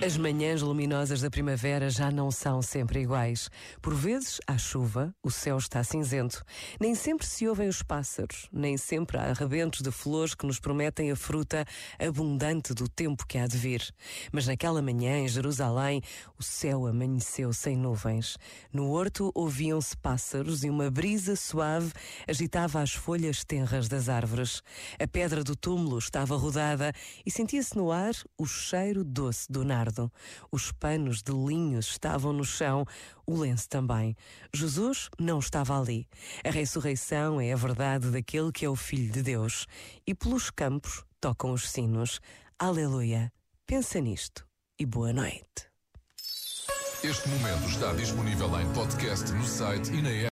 As manhãs luminosas da primavera já não são sempre iguais. Por vezes há chuva, o céu está cinzento. Nem sempre se ouvem os pássaros, nem sempre há arrebentos de flores que nos prometem a fruta abundante do tempo que há de vir. Mas naquela manhã, em Jerusalém, o céu amanheceu sem nuvens. No horto ouviam-se pássaros e uma brisa suave agitava as folhas tenras das árvores. A pedra do túmulo estava rodada e sentia-se no ar o cheiro doce do nardo. Os panos de linho estavam no chão, o lenço também. Jesus não estava ali. A ressurreição é a verdade daquele que é o Filho de Deus. E pelos campos tocam os sinos. Aleluia. Pensa nisto e boa noite. Este momento está disponível em podcast no site e na.